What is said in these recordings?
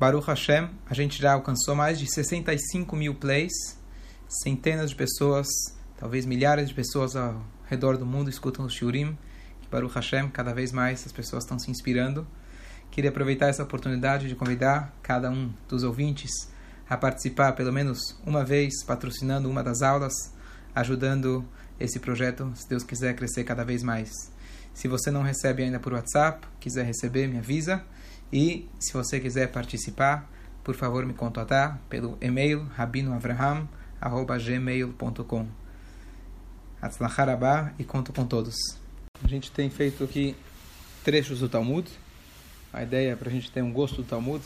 Baruch Hashem, a gente já alcançou mais de 65 mil plays, centenas de pessoas, talvez milhares de pessoas ao redor do mundo escutam o Shurim. Que Baruch Hashem, cada vez mais as pessoas estão se inspirando. Queria aproveitar essa oportunidade de convidar cada um dos ouvintes a participar pelo menos uma vez, patrocinando uma das aulas, ajudando esse projeto, se Deus quiser, crescer cada vez mais. Se você não recebe ainda por WhatsApp, quiser receber, me avisa. E se você quiser participar, por favor me contatar pelo e-mail rabinoavraham.gmail.com Atzlacharabá e conto com todos. A gente tem feito aqui trechos do Talmud. A ideia é para a gente ter um gosto do Talmud.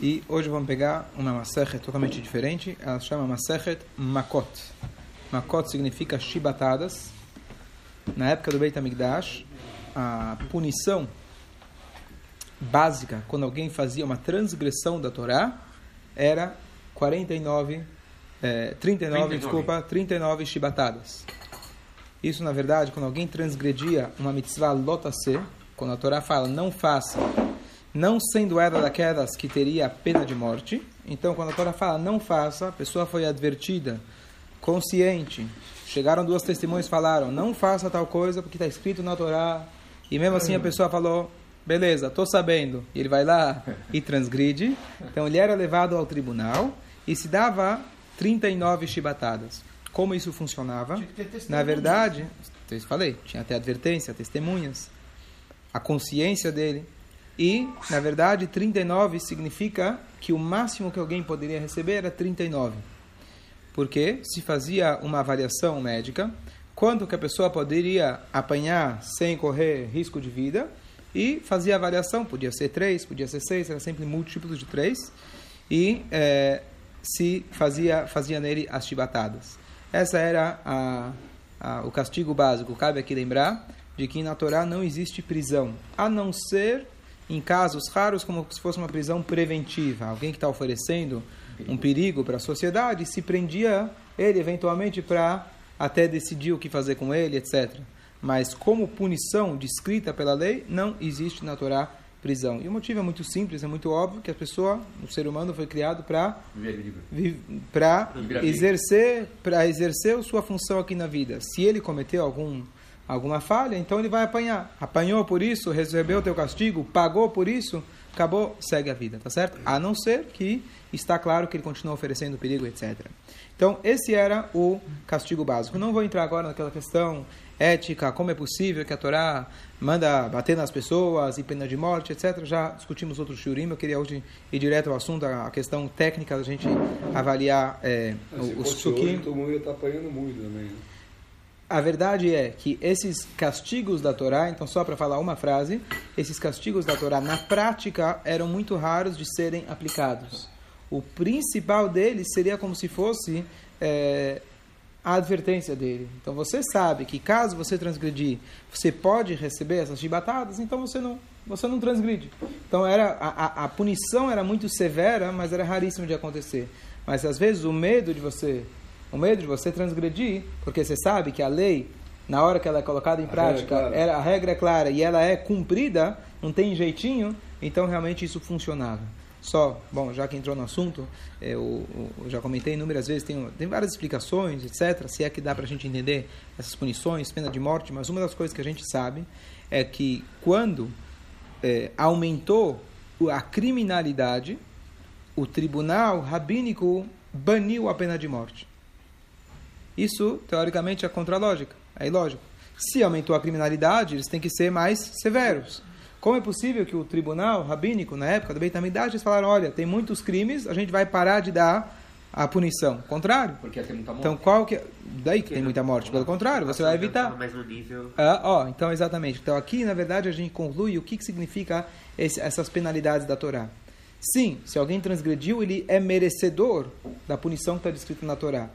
E hoje vamos pegar uma Masechet totalmente diferente. Ela chama Masechet Makot. Makot significa chibatadas. Na época do Beit HaMikdash, a punição básica, quando alguém fazia uma transgressão da Torá, era 49, é, 39, 39, desculpa, 39 chibatadas. Isso, na verdade, quando alguém transgredia uma mitzvah lotase, quando a Torá fala não faça não sendo ela daquelas que teria a pena de morte. Então, quando a Torá fala não faça, a pessoa foi advertida, consciente. Chegaram duas testemunhas falaram não faça tal coisa porque está escrito na Torá. E mesmo assim a pessoa falou beleza, estou sabendo. E ele vai lá e transgride. Então ele era levado ao tribunal e se dava 39 chibatadas. Como isso funcionava? Na verdade, eu falei, tinha até advertência, testemunhas, a consciência dele. E, na verdade, 39 significa que o máximo que alguém poderia receber era 39. Porque se fazia uma avaliação médica, quanto que a pessoa poderia apanhar sem correr risco de vida, e fazia a avaliação, podia ser 3, podia ser 6, era sempre múltiplos de 3, e é, se fazia, fazia nele as chibatadas. Essa era a, a, o castigo básico. Cabe aqui lembrar de que na Torá não existe prisão, a não ser em casos raros, como se fosse uma prisão preventiva. Alguém que está oferecendo um perigo para a sociedade, se prendia ele eventualmente para até decidir o que fazer com ele, etc. Mas como punição descrita pela lei, não existe na Torá prisão. E o motivo é muito simples, é muito óbvio que a pessoa, o ser humano foi criado para para exercer, para exercer sua função aqui na vida. Se ele cometeu algum alguma falha, então ele vai apanhar. Apanhou por isso, recebeu o teu castigo, pagou por isso, acabou, segue a vida, tá certo? A não ser que está claro que ele continua oferecendo perigo, etc. Então, esse era o castigo básico. Não vou entrar agora naquela questão ética, como é possível que a Torá manda bater nas pessoas e pena de morte, etc. Já discutimos outros shurim, eu queria hoje ir direto ao assunto, a questão técnica da gente avaliar é, o, os psukim. Todo mundo está apanhando muito também, né? A verdade é que esses castigos da Torá, então só para falar uma frase, esses castigos da Torá na prática eram muito raros de serem aplicados. O principal deles seria como se fosse é, a advertência dele. Então você sabe que caso você transgredir, você pode receber essas chibatadas, então você não, você não transgride. Então era a, a, a punição era muito severa, mas era raríssimo de acontecer. Mas às vezes o medo de você o medo de você transgredir, porque você sabe que a lei, na hora que ela é colocada em a prática, regra é a regra é clara e ela é cumprida, não tem jeitinho, então realmente isso funcionava. Só, bom, já que entrou no assunto, eu, eu já comentei inúmeras vezes, tem, tem várias explicações, etc., se é que dá para a gente entender essas punições, pena de morte, mas uma das coisas que a gente sabe é que quando é, aumentou a criminalidade, o tribunal rabínico baniu a pena de morte. Isso, teoricamente, é contra a lógica. É ilógico. Se aumentou a criminalidade, eles têm que ser mais severos. Como é possível que o tribunal rabínico, na época do Beit HaMikdash, eles falaram, olha, tem muitos crimes, a gente vai parar de dar a punição. Contrário. Porque tem muita morte. Então, qual que... É? Daí que tem muita morte. Pelo contrário, você vai evitar. Mas no nível... Ah, ó, então, exatamente. Então, aqui, na verdade, a gente conclui o que, que significa esse, essas penalidades da Torá. Sim, se alguém transgrediu, ele é merecedor da punição que está descrita na Torá.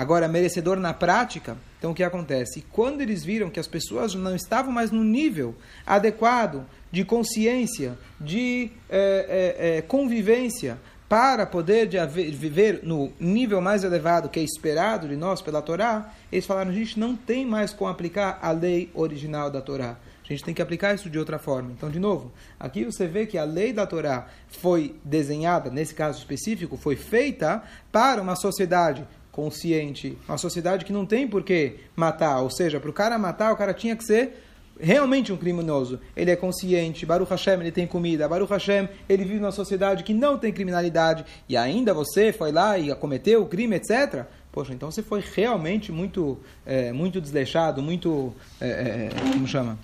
Agora, merecedor na prática, então o que acontece? Quando eles viram que as pessoas não estavam mais no nível adequado de consciência, de é, é, é, convivência, para poder de haver, viver no nível mais elevado que é esperado de nós pela Torá, eles falaram: a gente não tem mais como aplicar a lei original da Torá. A gente tem que aplicar isso de outra forma. Então, de novo, aqui você vê que a lei da Torá foi desenhada, nesse caso específico, foi feita para uma sociedade consciente, uma sociedade que não tem por que matar, ou seja, para o cara matar, o cara tinha que ser realmente um criminoso. Ele é consciente, Baruch Hashem, ele tem comida, Baruch Hashem, ele vive numa sociedade que não tem criminalidade, e ainda você foi lá e cometeu o crime, etc. Poxa, então você foi realmente muito, é, muito desleixado, muito, é, é, como chama?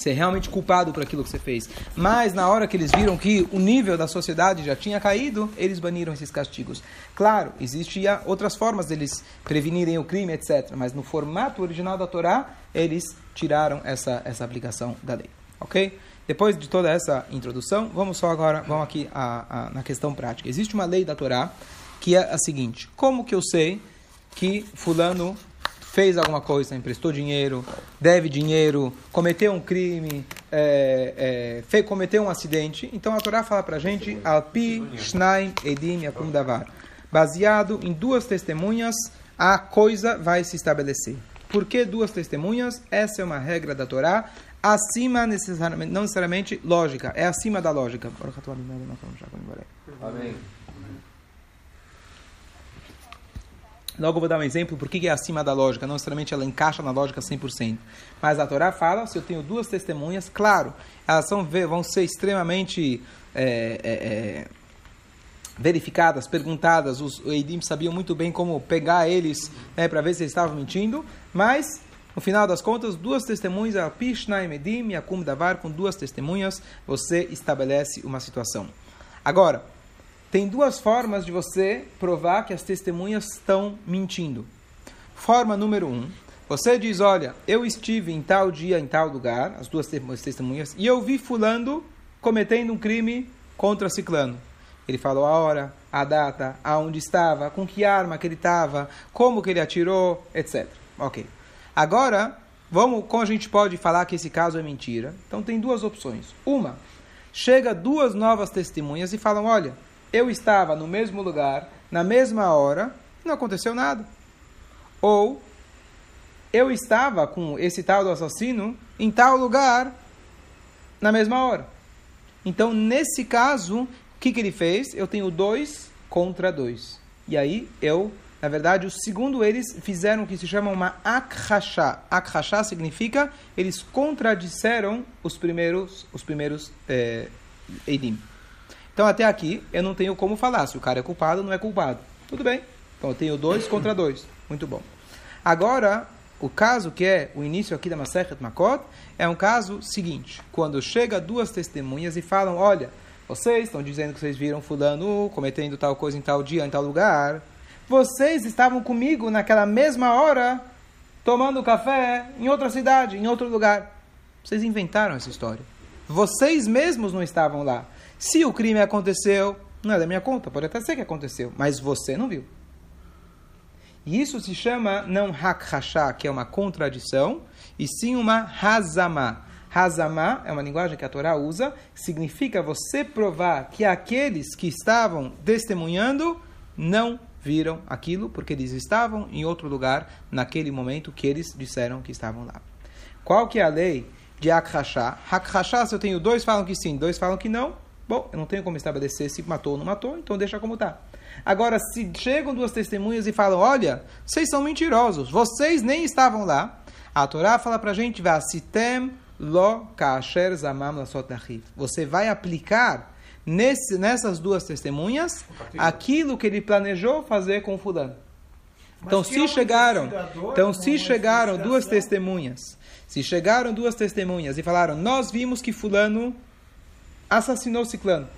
Ser realmente culpado por aquilo que você fez. Mas na hora que eles viram que o nível da sociedade já tinha caído, eles baniram esses castigos. Claro, existiam outras formas deles prevenirem o crime, etc. Mas no formato original da Torá, eles tiraram essa, essa aplicação da lei. Ok? Depois de toda essa introdução, vamos só agora, vamos aqui a, a, na questão prática. Existe uma lei da Torá que é a seguinte: como que eu sei que fulano fez alguma coisa, emprestou dinheiro, deve dinheiro, cometeu um crime, é, é, fez, cometeu um acidente? Então a Torá fala para a gente: Alpi Shnaim Edim Yakum Davar. Baseado em duas testemunhas, a coisa vai se estabelecer. Por que duas testemunhas? Essa é uma regra da Torá, acima necessariamente, não necessariamente lógica, é acima da lógica. Amém. Logo vou dar um exemplo por que é acima da lógica, não necessariamente ela encaixa na lógica 100%. Mas a Torá fala, se eu tenho duas testemunhas, claro, elas são, vão ser extremamente é, é, é, verificadas, perguntadas. Os Eidim sabiam muito bem como pegar eles né, para ver se eles estavam mentindo, mas no final das contas, duas testemunhas, a Pishna e Medim e Akum Davar, com duas testemunhas, você estabelece uma situação. Agora, tem duas formas de você provar que as testemunhas estão mentindo. Forma número um, você diz, olha, eu estive em tal dia, em tal lugar, as duas testemunhas, e eu vi fulano cometendo um crime contra ciclano. Ele falou a hora, a data, aonde estava, com que arma que ele estava, como que ele atirou, etc. Ok. Agora, vamos, como a gente pode falar que esse caso é mentira? Então tem duas opções. Uma, chega duas novas testemunhas e falam, olha, eu estava no mesmo lugar, na mesma hora, e não aconteceu nada. Ou eu estava com esse tal do assassino em tal lugar na mesma hora. Então, nesse caso, o que, que ele fez? Eu tenho dois contra dois. E aí eu, na verdade, o segundo eles fizeram o que se chama uma akhashá. Akhashá significa eles contradisseram os primeiros, os primeiros é, Eidim. Então, até aqui, eu não tenho como falar se o cara é culpado ou não é culpado. Tudo bem. Então, eu tenho dois contra dois. Muito bom. Agora, o caso que é o início aqui da Masechet Makot é um caso seguinte. Quando chega duas testemunhas e falam, olha, vocês estão dizendo que vocês viram fulano cometendo tal coisa em tal dia, em tal lugar. Vocês estavam comigo naquela mesma hora tomando café em outra cidade, em outro lugar. Vocês inventaram essa história. Vocês mesmos não estavam lá. Se o crime aconteceu, não é da minha conta, pode até ser que aconteceu, mas você não viu. E isso se chama não hak que é uma contradição, e sim uma hazamá. Hazamá é uma linguagem que a Torá usa, significa você provar que aqueles que estavam testemunhando não viram aquilo, porque eles estavam em outro lugar naquele momento que eles disseram que estavam lá. Qual que é a lei de Akhashá? Akhashá, se eu tenho dois falam que sim, dois falam que não, Bom, eu não tenho como estabelecer se matou ou não matou, então deixa como está. Agora, se chegam duas testemunhas e falam, olha, vocês são mentirosos, vocês nem estavam lá, a Torá fala para a gente, Vasitem lo kasher zamam Você vai aplicar nesse, nessas duas testemunhas aquilo que ele planejou fazer com fulano. Então, se chegaram, então se chegaram duas testemunhas, se chegaram duas testemunhas e falaram, nós vimos que fulano assassinou Ciclano.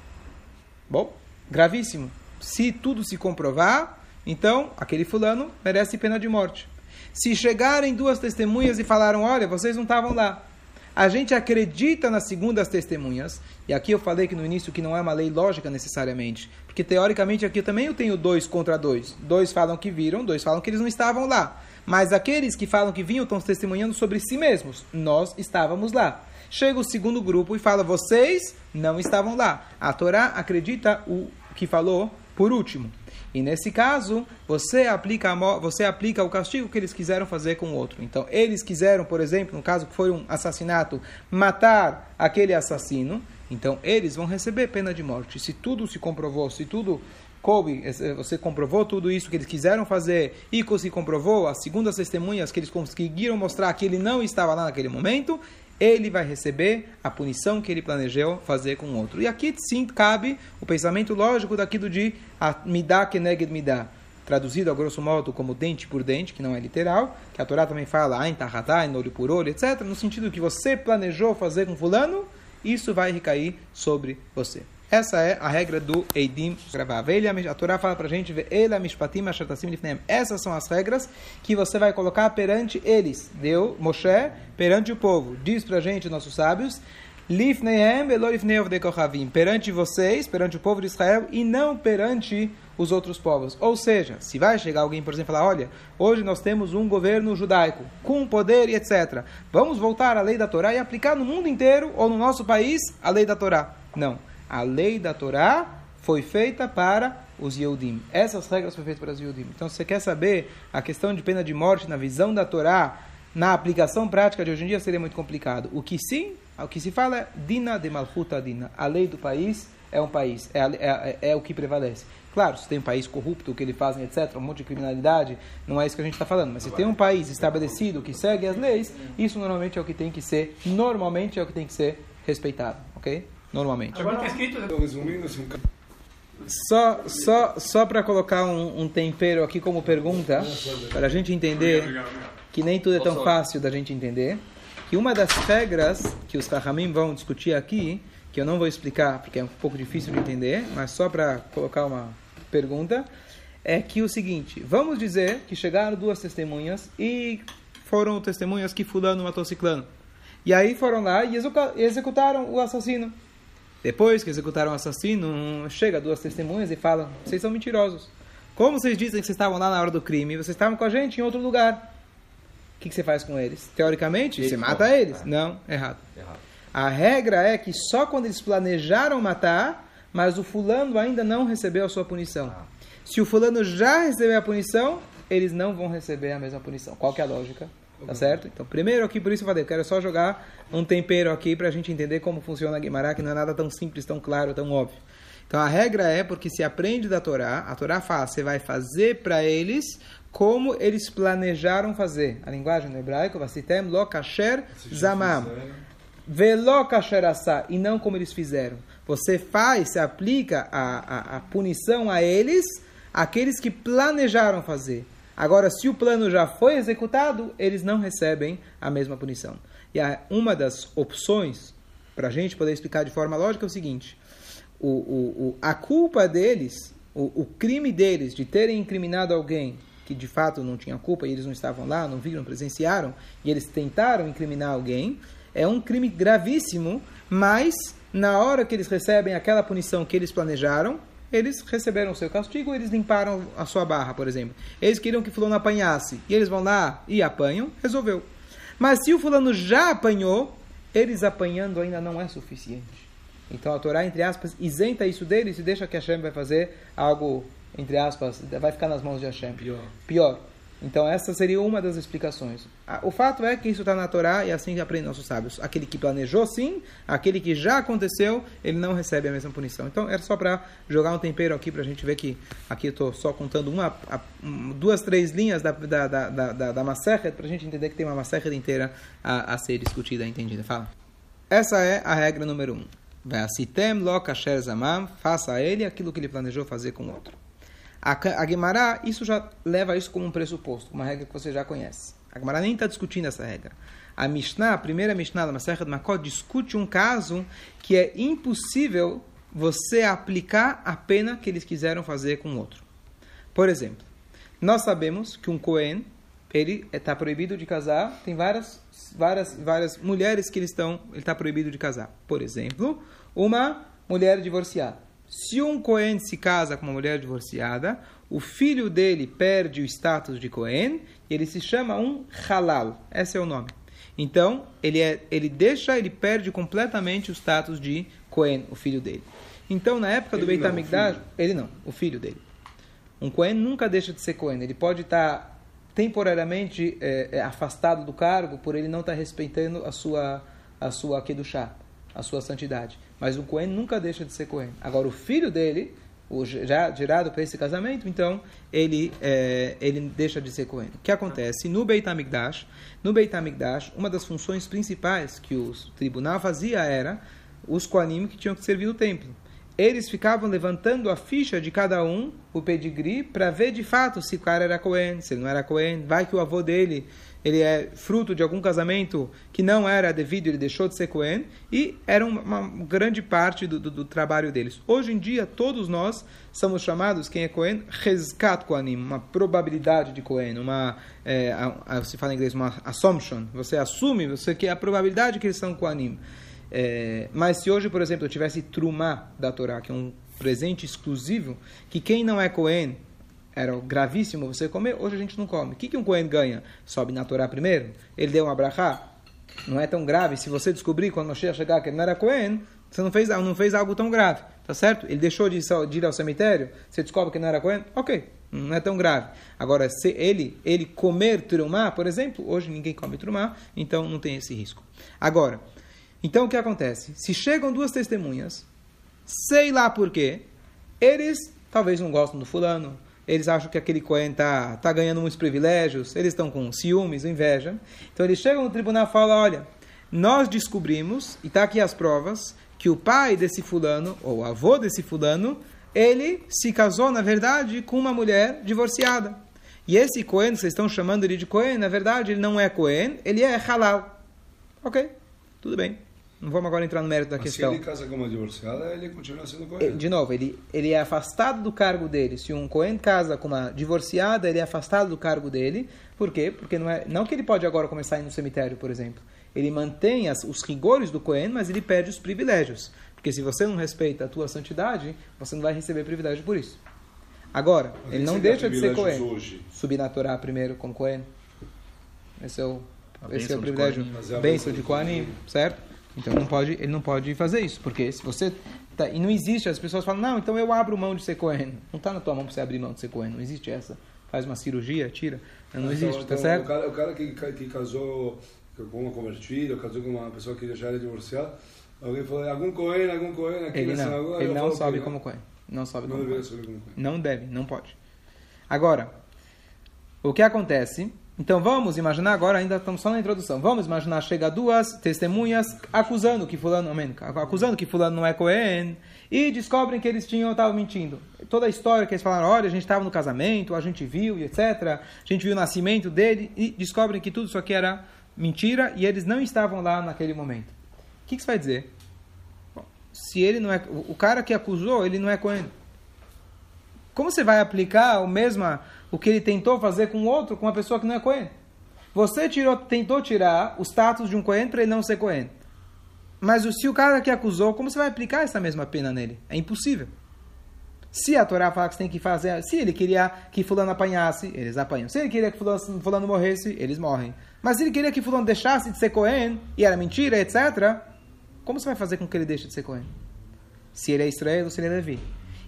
Bom, gravíssimo. Se tudo se comprovar, então aquele fulano merece pena de morte. Se chegarem duas testemunhas e falaram, olha, vocês não estavam lá. A gente acredita nas segundas testemunhas, e aqui eu falei que no início que não é uma lei lógica necessariamente, porque teoricamente aqui eu também eu tenho dois contra dois. Dois falam que viram, dois falam que eles não estavam lá. Mas aqueles que falam que vinham estão testemunhando sobre si mesmos. Nós estávamos lá. Chega o segundo grupo e fala: vocês não estavam lá. A Torá acredita o que falou por último. E nesse caso, você aplica, você aplica o castigo que eles quiseram fazer com o outro. Então, eles quiseram, por exemplo, no caso que foi um assassinato, matar aquele assassino. Então, eles vão receber pena de morte. Se tudo se comprovou, se tudo coube, você comprovou tudo isso que eles quiseram fazer e se comprovou, as segundas testemunhas que eles conseguiram mostrar que ele não estava lá naquele momento, ele vai receber a punição que ele planejou fazer com o outro. E aqui sim cabe o pensamento lógico daquilo de midá keneged midá, traduzido a grosso modo como dente por dente, que não é literal, que a Torá também fala ain tahatai, olho por olho, etc., no sentido que você planejou fazer com fulano, isso vai recair sobre você. Essa é a regra do Eidim gravar. A Torá fala para a gente, essas são as regras que você vai colocar perante eles. Deu Moshe perante o povo. Diz para a gente, nossos sábios, perante vocês, perante o povo de Israel e não perante os outros povos. Ou seja, se vai chegar alguém, por exemplo, falar, olha, hoje nós temos um governo judaico com poder e etc. Vamos voltar à lei da Torá e aplicar no mundo inteiro ou no nosso país a lei da Torá. Não a lei da Torá foi feita para os Yehudim. Essas regras foram feitas para os Yehudim. Então, se você quer saber a questão de pena de morte na visão da Torá, na aplicação prática de hoje em dia, seria muito complicado. O que sim, o que se fala é Dina de Malchuta Dina. A lei do país é um país, é, é, é, é o que prevalece. Claro, se tem um país corrupto, o que eles fazem, etc., um monte de criminalidade, não é isso que a gente está falando. Mas se tem um país estabelecido que segue as leis, isso normalmente é o que tem que ser, normalmente é o que tem que ser respeitado, ok? Normalmente. Agora está escrito. Né? Assim, só, só, só para colocar um, um, tempero aqui como pergunta, para a gente entender que nem tudo é tão fácil da gente entender, que uma das regras que os Rahamim vão discutir aqui, que eu não vou explicar porque é um pouco difícil de entender, mas só para colocar uma pergunta, é que o seguinte: vamos dizer que chegaram duas testemunhas e foram testemunhas que fulano matou ciclano. E aí foram lá e executaram o assassino. Depois que executaram o assassino, chega duas testemunhas e falam: vocês são mentirosos. Como vocês dizem que vocês estavam lá na hora do crime, vocês estavam com a gente em outro lugar. O que, que você faz com eles? Teoricamente, você mata eles. Não, errado. errado. A regra é que só quando eles planejaram matar, mas o fulano ainda não recebeu a sua punição. Ah. Se o fulano já recebeu a punição, eles não vão receber a mesma punição. Qual que é a lógica? Tá certo? Então, primeiro aqui, por isso eu falei, eu quero só jogar um tempero aqui para a gente entender como funciona a Guimarães, que não é nada tão simples, tão claro, tão óbvio. Então, a regra é porque se aprende da Torá, a Torá fala, você vai fazer para eles como eles planejaram fazer. A linguagem no hebraico, vasitem lo kasher zamam. Velo kasher asa, e não como eles fizeram. Você faz, você aplica a, a, a punição a eles, aqueles que planejaram fazer. Agora, se o plano já foi executado, eles não recebem a mesma punição. E uma das opções para a gente poder explicar de forma lógica é o seguinte: o, o, o a culpa deles, o, o, crime deles de terem incriminado alguém que de fato não tinha culpa e eles não estavam lá, não viram, presenciaram, e eles tentaram incriminar alguém, é um crime gravíssimo, mas na hora que eles recebem aquela punição que eles planejaram, eles receberam o seu castigo, eles limparam a sua barra, por exemplo. Eles queriam que fulano apanhasse, e eles vão lá e apanham, resolveu. Mas se o fulano já apanhou, eles apanhando ainda não é suficiente. Então a Torá, entre aspas, isenta isso deles e deixa que Hashem vai fazer algo, entre aspas, vai ficar nas mãos de Hashem. Pior. Pior. Então, essa seria uma das explicações. O fato é que isso está na Torá e assim aprendem nossos sábios. Aquele que planejou, sim. Aquele que já aconteceu, ele não recebe a mesma punição. Então, era só para jogar um tempero aqui para a gente ver que aqui estou só contando uma, duas, três linhas da, da, da, da, da para a gente entender que tem uma Masechet inteira a, a ser discutida, entendida. Fala. Essa é a regra número um. Vai lo kasher zamam, faça a ele aquilo que ele planejou fazer com o outro. A, a isso já leva isso como um pressuposto, uma regra que você já conhece. A Gemara nem está discutindo essa regra. A Mishnah, a primeira Mishnah da Masechet Makot, discute um caso que é impossível você aplicar a pena que eles quiseram fazer com o outro. Por exemplo, nós sabemos que um Cohen, ele está proibido de casar, tem várias, várias, várias mulheres que ele está proibido de casar. Por exemplo, uma mulher divorciada. Se um Cohen se casa com uma mulher divorciada, o filho dele perde o status de Cohen e ele se chama um halal. Esse é o nome. Então, ele, é, ele deixa, ele perde completamente o status de Cohen, o filho dele. Então, na época ele do Beit HaMikdash, ele não, o filho dele. Um Cohen nunca deixa de ser Cohen. Ele pode estar tá temporariamente é, afastado do cargo por ele não estar tá respeitando a sua a sua chá, a sua santidade. Mas o Cohen nunca deixa de ser Cohen. Agora, o filho dele, o, já gerado para esse casamento, então ele, é, ele deixa de ser Cohen. O que acontece? No Beit HaMikdash, no Beit HaMikdash, uma das funções principais que o tribunal fazia era os Kohanim que tinham que servir no templo eles ficavam levantando a ficha de cada um, o pedigree, para ver de fato se o cara era Cohen, se ele não era Cohen. Vai que o avô dele ele é fruto de algum casamento que não era devido, ele deixou de ser Cohen, e era uma, grande parte do, do, do, trabalho deles. Hoje em dia, todos nós somos chamados, quem é Cohen, Rezkat Kohanim, uma probabilidade de Cohen, uma, é, a, a, se fala em inglês, uma assumption, você assume, você que a probabilidade que eles são Kohanim. É, mas se hoje, por exemplo, eu tivesse Trumá da Torá, que é um presente exclusivo, que quem não é Cohen era gravíssimo você comer, hoje a gente não come. O que, que um Cohen ganha? Sobe na Torá primeiro? Ele deu um abrahá? Não é tão grave. Se você descobrir quando Moshe chegar que ele não era Cohen, você não fez, não fez algo tão grave. Tá certo? Ele deixou de, de ir ao cemitério, você descobre que não era Cohen? Ok, não é tão grave. Agora, se ele, ele comer trumá, por exemplo, hoje ninguém come trumá, então não tem esse risco. Agora, então o que acontece? Se chegam duas testemunhas, sei lá por quê, eles talvez não gostam do fulano, eles acham que aquele Cohen está tá ganhando muitos privilégios, eles estão com ciúmes, inveja. Então eles chegam no tribunal e falam: olha, nós descobrimos, e está aqui as provas, que o pai desse fulano, ou o avô desse fulano, ele se casou, na verdade, com uma mulher divorciada. E esse Cohen, vocês estão chamando ele de Cohen, na verdade, ele não é Cohen, ele é halal. Ok, tudo bem. Não vamos agora entrar no mérito da Mas questão. Se ele casa com uma divorciada, ele continua sendo Cohen. De novo, ele, ele é afastado do cargo dele. Se um Cohen casa com uma divorciada, ele é afastado do cargo dele. Por quê? Porque não é não que ele pode agora começar a ir no cemitério, por exemplo. Ele mantém as, os rigores do Cohen, mas ele perde os privilégios. Porque se você não respeita a tua santidade, você não vai receber privilégio por isso. Agora, mas ele não deixa de ser Cohen. Hoje? Subir na Torá primeiro como Cohen. Esse é o, esse é o privilégio. É bênção de Kohanim, certo? Então não pode, ele não pode fazer isso, porque se você tá, e não existe, as pessoas falam, não, então eu abro mão de ser Cohen. Não está na tua mão para você abrir mão de ser Cohen, não existe essa. Faz uma cirurgia, tira. Não, não existe, então, tá então, certo? O cara, o cara que, que casou com uma convertida, casou com uma pessoa que já era divorciada, alguém falou, algum Cohen, algum Cohen aqui ele na não. Ele não sobe como Cohen. Não sobe não como Cohen. Não deve, não pode. Agora, o que acontece então vamos imaginar agora, ainda estamos só na introdução. Vamos imaginar chega duas testemunhas acusando que fulano, amém, acusando que fulano não é Cohen e descobrem que eles tinham estavam mentindo. Toda a história que eles falaram, olha, a gente estava no casamento, a gente viu e etc. A gente viu o nascimento dele e descobrem que tudo isso aqui era mentira e eles não estavam lá naquele momento. O que, que você vai dizer? Bom, se ele não é o cara que acusou, ele não é Cohen. Como você vai aplicar o mesmo o que ele tentou fazer com outro, com uma pessoa que não é Cohen? Você tirou, tentou tirar o status de um Cohen para ele não ser Cohen. Mas se o cara que acusou, como você vai aplicar essa mesma pena nele? É impossível. Se a Torá fala que você tem que fazer, se ele queria que fulano apanhasse, eles apanham. Se ele queria que fulano, fulano morresse, eles morrem. Mas se ele queria que fulano deixasse de ser Cohen, e era mentira, etc., como você vai fazer com que ele deixe de ser Cohen? Se ele é Israel ou se ele é Levi.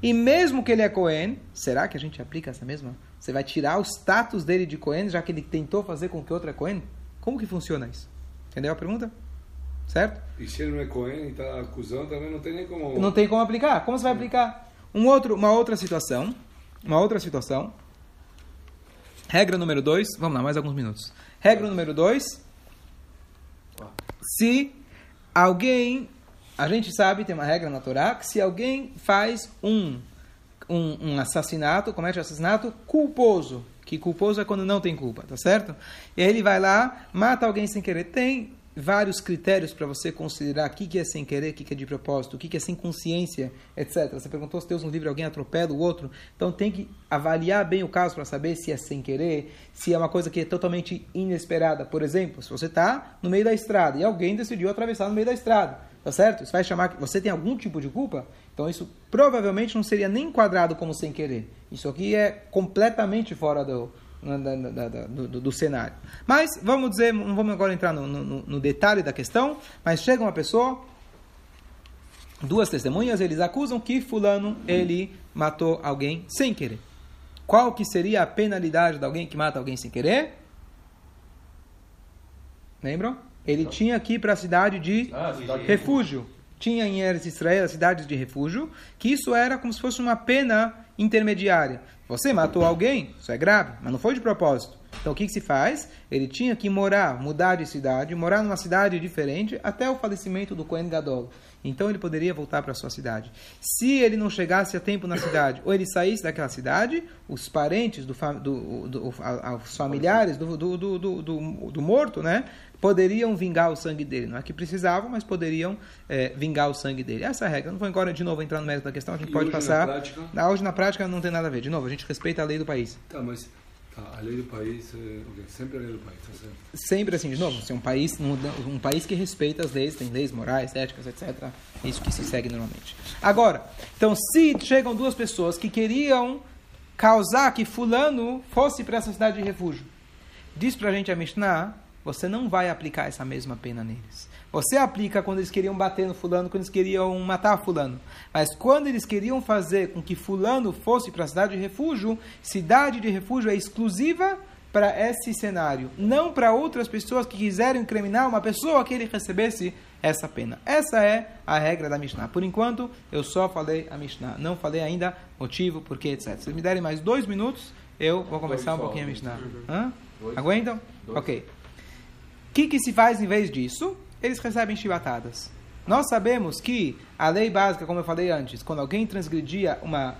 E mesmo que ele é Cohen, será que a gente aplica essa mesma? Você vai tirar o status dele de Cohen, já que ele tentou fazer com que outro é Cohen? Como que funciona isso? Entendeu a pergunta? Certo? E se ele não é Cohen e está acusando, também não tem nem como... Não tem como aplicar. Como você vai aplicar? Um outro, uma outra situação. Uma outra situação. Regra número 2. Vamos lá, mais alguns minutos. Regra número 2. Se alguém a gente sabe, tem uma regra na Torá, que se alguém faz um, um, um assassinato, comete um assassinato culposo, que culposo é quando não tem culpa, tá certo? E aí ele vai lá, mata alguém sem querer. Tem vários critérios para você considerar o que, que é sem querer, o que, que é de propósito, o que, que é sem consciência, etc. Você perguntou se Deus no livro alguém atropela o outro. Então tem que avaliar bem o caso para saber se é sem querer, se é uma coisa que é totalmente inesperada. Por exemplo, se você está no meio da estrada e alguém decidiu atravessar no meio da estrada. Tá certo? Isso vai chamar que você tem algum tipo de culpa? Então isso provavelmente não seria nem enquadrado como sem querer. Isso aqui é completamente fora do, do, do, do, cenário. Mas vamos dizer, não vamos agora entrar no, no, no, detalhe da questão, mas chega uma pessoa, duas testemunhas, eles acusam que fulano ele matou alguém sem querer. Qual que seria a penalidade de alguém que mata alguém sem querer? Lembram? Ele tinha que ir para a cidade de ah, refúgio. Tinha em Eretz Israel a cidade de refúgio, que isso era como se fosse uma pena intermediária. Você matou alguém, isso é grave, mas não foi de propósito. Então o que, que, se faz? Ele tinha que morar, mudar de cidade, morar numa cidade diferente até o falecimento do Kohen Gadol. Então ele poderia voltar para sua cidade. Se ele não chegasse a tempo na cidade, ou ele saísse daquela cidade, os parentes, do, do, do, os familiares do, do, do, do, do morto, né, poderiam vingar o sangue dele. Não é que precisavam, mas poderiam é, vingar o sangue dele. Essa é a regra. Não vou agora de novo entrar no mérito da questão, a gente e pode passar. Na prática? hoje na prática não tem nada a ver. De novo, a gente respeita a lei do país. Tá, mas a lei do país, é, sempre a lei do país, tá certo? Sempre assim, de novo, é um país, um, um país que respeita as leis, tem leis morais, éticas, etc. É isso que se segue normalmente. Agora, então, se chegam duas pessoas que queriam causar que fulano fosse para essa cidade de refúgio, diz para a gente a Mishnah você não vai aplicar essa mesma pena neles. Você aplica quando eles queriam bater no fulano, quando eles queriam matar fulano. Mas quando eles queriam fazer com que fulano fosse para a cidade de refúgio, cidade de refúgio é exclusiva para esse cenário, não para outras pessoas que quiserem incriminar uma pessoa que ele recebesse essa pena. Essa é a regra da Mishnah. Por enquanto, eu só falei a Mishnah. Não falei ainda motivo, porquê, etc. Se me derem mais dois minutos, eu vou começar um pouquinho a Mishnah. Hã? Aguentam? Ok que, que se faz em vez disso? Eles recebem chibatadas. Nós sabemos que a lei básica, como eu falei antes, quando alguém transgredia uma,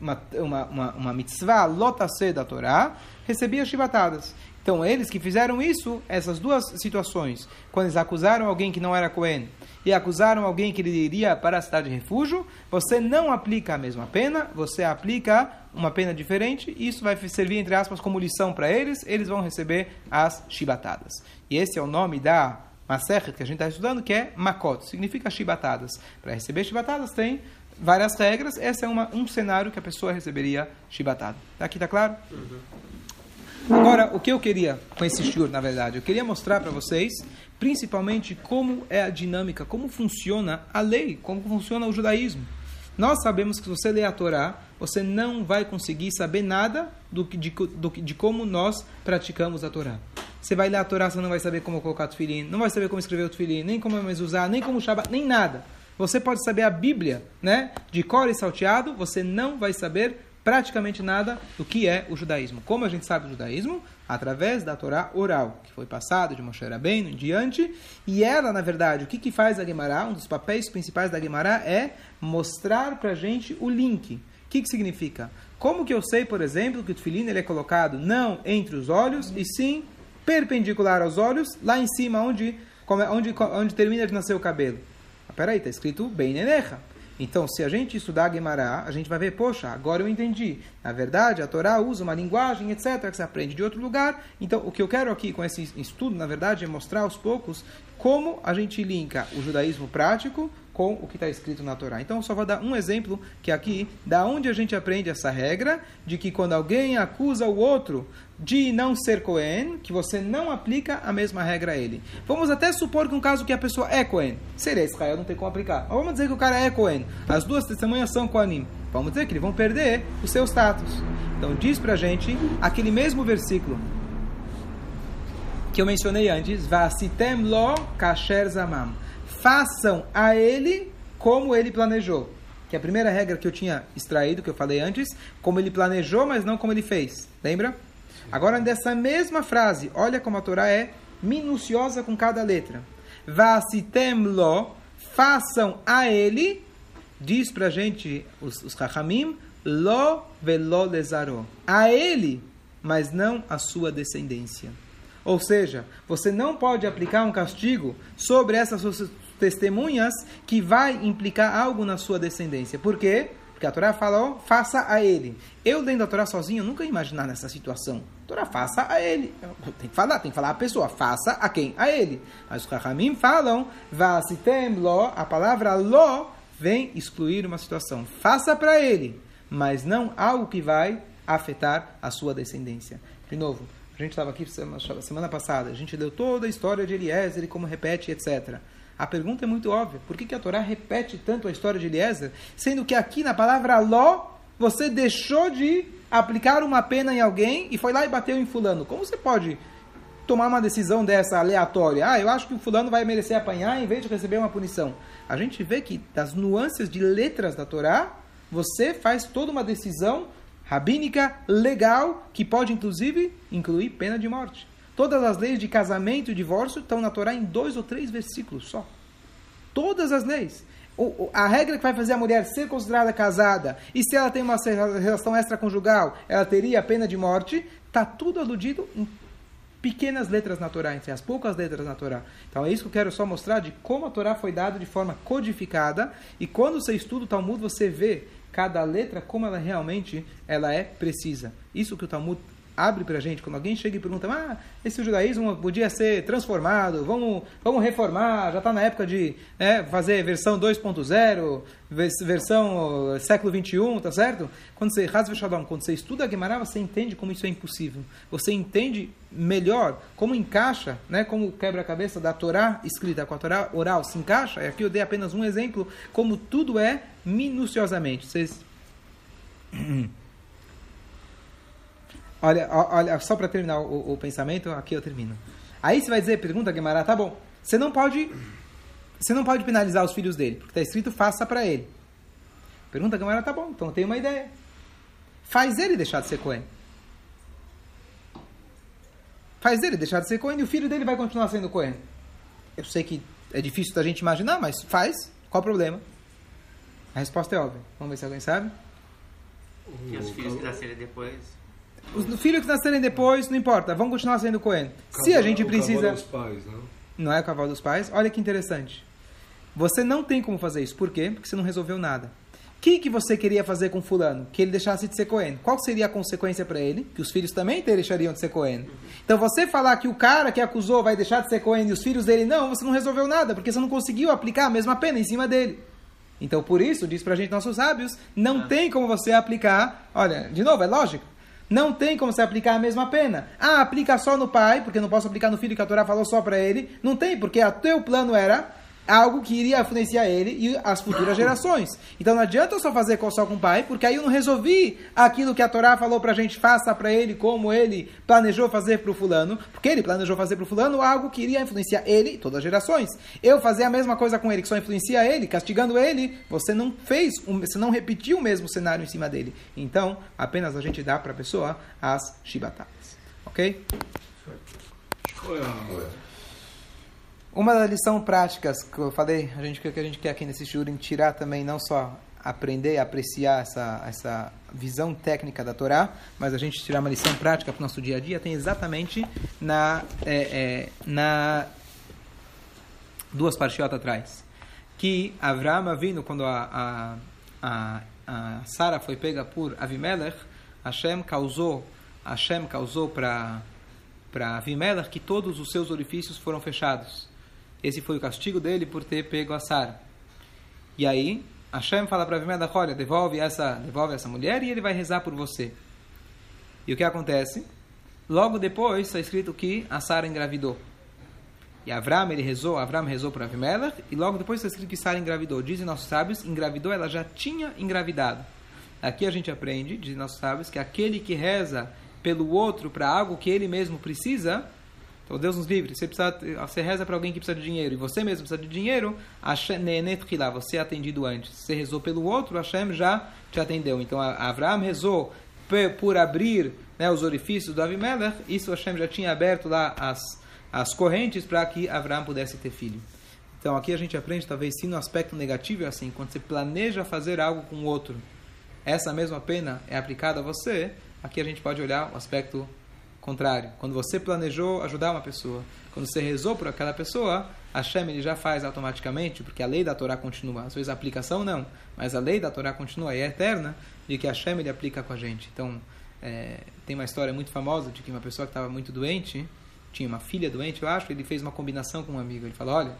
uma, uma, uma, uma mitzvah lotase da Torá, recebia chibatadas. Então, eles que fizeram isso, essas duas situações, quando eles acusaram alguém que não era Cohen e acusaram alguém que ele iria para a cidade de refúgio, você não aplica a mesma pena, você aplica uma pena diferente, e isso vai servir, entre aspas, como lição para eles, eles vão receber as chibatadas. E esse é o nome da Masechet que a gente está estudando, que é Makot, significa chibatadas. Para receber chibatadas tem várias regras, esse é uma, um cenário que a pessoa receberia chibatada. Aqui está claro? Uhum. Agora, o que eu queria com esse shiur, na verdade, eu queria mostrar para vocês, principalmente, como é a dinâmica, como funciona a lei, como funciona o judaísmo. Nós sabemos que se você ler a Torá, você não vai conseguir saber nada do, de, do, de como nós praticamos a Torá. Você vai ler a Torá, você não vai saber como colocar o tefilim, não vai saber como escrever o tefilim, nem como mais usar, nem como Shabbat, nem nada. Você pode saber a Bíblia, né, de cor e salteado, você não vai saber praticamente nada do que é o judaísmo. Como a gente sabe o judaísmo? Através da Torá oral, que foi passada de Moshe Rabbeinu em diante. E ela, na verdade, o que, que faz a Gemara? Um dos papéis principais da Gemara é mostrar para gente o link. O que, que significa? Como que eu sei, por exemplo, que o tefilin ele é colocado não entre os olhos, e sim perpendicular aos olhos, lá em cima, onde, onde, onde termina de nascer o cabelo? Ah, peraí, está escrito bem nenecha. Então, se a gente estudar Gemara, a gente vai ver, poxa, agora eu entendi. Na verdade, a Torá usa uma linguagem, etc., que se aprende de outro lugar. Então, o que eu quero aqui com esse estudo, na verdade, é mostrar aos poucos como a gente linka o judaísmo prático com o que está escrito na Torá. Então, só vou dar um exemplo que aqui, da onde a gente aprende essa regra de que quando alguém acusa o outro de não ser Cohen, que você não aplica a mesma regra a ele. Vamos até supor que um caso que a pessoa é Cohen, seria Israel, não tem como aplicar. Mas vamos dizer que o cara é Cohen, as duas testemunhas são Kohanim. Vamos dizer que eles vão perder o seu status. Então diz pra gente aquele mesmo versículo que eu mencionei antes, Vasitem lo kasher zamam. Façam a ele como ele planejou. Que é a primeira regra que eu tinha extraído, que eu falei antes, como ele planejou, mas não como ele fez. Lembra? Agora, dessa mesma frase, olha como a Torá é minuciosa com cada letra. Vasitem lo, façam a ele, diz pra gente os, os Chachamim, lo velo lezaro. A ele, mas não a sua descendência. Ou seja, você não pode aplicar um castigo sobre essas testemunhas que vai implicar algo na sua descendência. Por quê? Porque a Torá fala, faça a ele. Eu, dentro da Torá sozinho, nunca ia imaginar nessa situação. A Torá, faça a ele. Tem que falar, tem que falar a pessoa, faça a quem? A ele. Mas os Rahamim falam, vasitem lo, a palavra lo vem excluir uma situação. Faça para ele, mas não algo que vai afetar a sua descendência. De novo, a gente estava aqui semana passada, a gente leu toda a história de Eliezer como repete, etc. A pergunta é muito óbvia. Por que, que a Torá repete tanto a história de Eliezer, sendo que aqui na palavra Ló você deixou de aplicar uma pena em alguém e foi lá e bateu em fulano. Como você pode tomar uma decisão dessa aleatória? Ah, eu acho que o fulano vai merecer apanhar em vez de receber uma punição. A gente vê que das nuances de letras da Torá, você faz toda uma decisão rabínica, legal, que pode inclusive incluir pena de morte. Todas as leis de casamento e divórcio estão na Torá em dois ou três versículos só. Todas as leis. A regra que vai fazer a mulher ser considerada casada e se ela tem uma relação extraconjugal, ela teria a pena de morte, está tudo aludido em pequenas letras na Torá, entre as poucas letras na Torá. Então é isso que eu quero só mostrar de como a Torá foi dada de forma codificada e quando você estuda o Talmud você vê cada letra como ela realmente ela é precisa. Isso que o Talmud abre para a gente, quando alguém chega e pergunta, ah, esse judaísmo podia ser transformado, vamos, vamos reformar, já está na época de né, fazer versão 2.0, versão século 21, tá certo? Quando você, quando você estuda a Gemara, você entende como isso é impossível. Você entende melhor como encaixa, né, como o quebra-cabeça da Torá escrita com a Torá oral se encaixa, e aqui eu dei apenas um exemplo, como tudo é minuciosamente. Vocês... Olha, olha só para terminar o, o, pensamento, aqui eu termino. Aí você vai dizer, pergunta Guemará, tá bom, você não pode você não pode penalizar os filhos dele, porque está escrito faça para ele. Pergunta Guemará, tá bom, então eu tenho uma ideia. Faz ele deixar de ser Cohen. Faz ele deixar de ser Cohen e o filho dele vai continuar sendo Cohen. Eu sei que é difícil da gente imaginar, mas faz. Qual o problema? A resposta é óbvia. Vamos ver se alguém sabe. E os filhos que nascerem depois os filhos que nascerem depois, não importa, vão continuar sendo Cohen. Se a gente precisa. Dos pais, não? não é o cavalo dos pais. Olha que interessante. Você não tem como fazer isso. Por quê? Porque você não resolveu nada. O que, que você queria fazer com fulano? Que ele deixasse de ser Cohen. Qual seria a consequência para ele? Que os filhos também deixariam de ser Cohen. Então você falar que o cara que acusou vai deixar de ser Cohen e os filhos dele não, você não resolveu nada, porque você não conseguiu aplicar a mesma pena em cima dele. Então por isso, diz pra gente nossos sábios, não ah. tem como você aplicar. Olha, de novo, é lógico. Não tem como você aplicar a mesma pena. Ah, aplica só no pai, porque não posso aplicar no filho que a Torá falou só para ele. Não tem, porque o teu plano era algo que iria influenciar ele e as futuras gerações. Então não adianta eu só fazer só com o pai, porque aí eu não resolvi aquilo que a Torá falou pra gente, faça para ele como ele planejou fazer pro fulano, porque ele planejou fazer pro fulano algo que iria influenciar ele e todas as gerações. Eu fazer a mesma coisa com ele, que só influencia ele, castigando ele, você não fez, você não repetiu o mesmo cenário em cima dele. Então, apenas a gente dá para a pessoa as chibatadas. Ok? Uma das lições práticas que eu falei, a gente, que a gente quer aqui nesse Shurim tirar também, não só aprender a apreciar essa, essa visão técnica da Torá, mas a gente tirar uma lição prática para o nosso dia a dia, tem exatamente na, é, é, na duas partiotas atrás. Que Avraham vindo quando a, a, a, a Sara foi pega por Avimelech, Hashem causou, Hashem causou para Avimelech que todos os seus orifícios foram fechados. Esse foi o castigo dele por ter pego a Sara. E aí, Hashem fala para Avimelech, olha, devolve essa, devolve essa mulher e ele vai rezar por você. E o que acontece? Logo depois está escrito que a Sara engravidou. E Avram, ele rezou, Avram rezou para Avimelech, e logo depois está escrito que Sara engravidou. Dizem nossos sábios, engravidou, ela já tinha engravidado. Aqui a gente aprende, dizem nossos sábios, que aquele que reza pelo outro para algo que ele mesmo precisa, então, Deus nos livre. Você, precisa, você reza para alguém que precisa de dinheiro e você mesmo precisa de dinheiro, você é atendido antes. Você rezou pelo outro, Hashem já te atendeu. Então, Avraham rezou por abrir né, os orifícios do Avimelech, isso Hashem já tinha aberto lá as, as correntes para que Avraham pudesse ter filho. Então, aqui a gente aprende, talvez, sim, no aspecto negativo, é assim, quando você planeja fazer algo com o outro, essa mesma pena é aplicada a você, aqui a gente pode olhar o aspecto contrário. Quando você planejou ajudar uma pessoa, quando você rezou por aquela pessoa, Hashem ele já faz automaticamente, porque a lei da Torá continua. Às vezes a aplicação não, mas a lei da Torá continua e é eterna, de que Hashem ele aplica com a gente. Então, é, tem uma história muito famosa de que uma pessoa que estava muito doente, tinha uma filha doente, eu acho, ele fez uma combinação com um amigo. Ele falou: olha,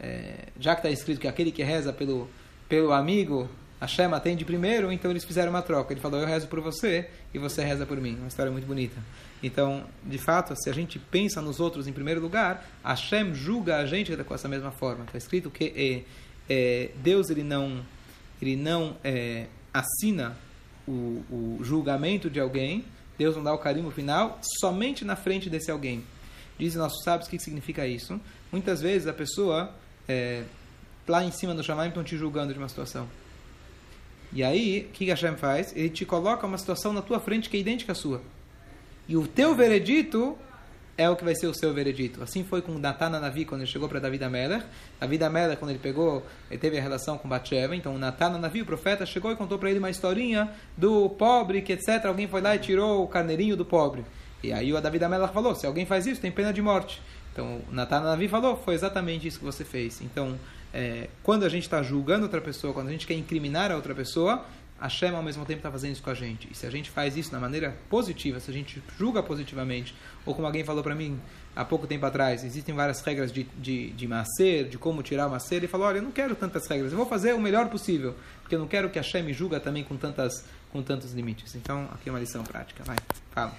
é, já que está escrito que aquele que reza pelo, pelo amigo Hashem atende primeiro, então eles fizeram uma troca. Ele falou: Eu rezo por você e você reza por mim. Uma história muito bonita. Então, de fato, se a gente pensa nos outros em primeiro lugar, Hashem julga a gente com essa mesma forma. Está escrito que é, é, Deus ele não, ele não é, assina o, o julgamento de alguém, Deus não dá o carimbo final somente na frente desse alguém. Dizem nossos sábios o que significa isso. Muitas vezes a pessoa, lá em cima do Shamaim, estão te julgando de uma situação. E aí, o que Hashem faz? Ele te coloca uma situação na tua frente que é idêntica à sua. E o teu veredito é o que vai ser o seu veredito. Assim foi com Natana Navi quando ele chegou para David Ameller. David Ameller, quando ele pegou, ele teve a relação com Batsheva. Então, Natana Navi, o profeta, chegou e contou para ele uma historinha do pobre, que etc. Alguém foi lá e tirou o carneirinho do pobre. E aí o David Ameller falou: se alguém faz isso, tem pena de morte. Então, Natana Navi falou: foi exatamente isso que você fez. Então, é, quando a gente está julgando outra pessoa, quando a gente quer incriminar a outra pessoa, a Shema ao mesmo tempo está fazendo isso com a gente. E se a gente faz isso da maneira positiva, se a gente julga positivamente, ou como alguém falou para mim há pouco tempo atrás, existem várias regras de, de, de macer, de como tirar o macer, ele falou, olha, eu não quero tantas regras, eu vou fazer o melhor possível, porque eu não quero que a Shem julga também com, tantas, com tantos limites. Então, aqui é uma lição prática, vai, fala.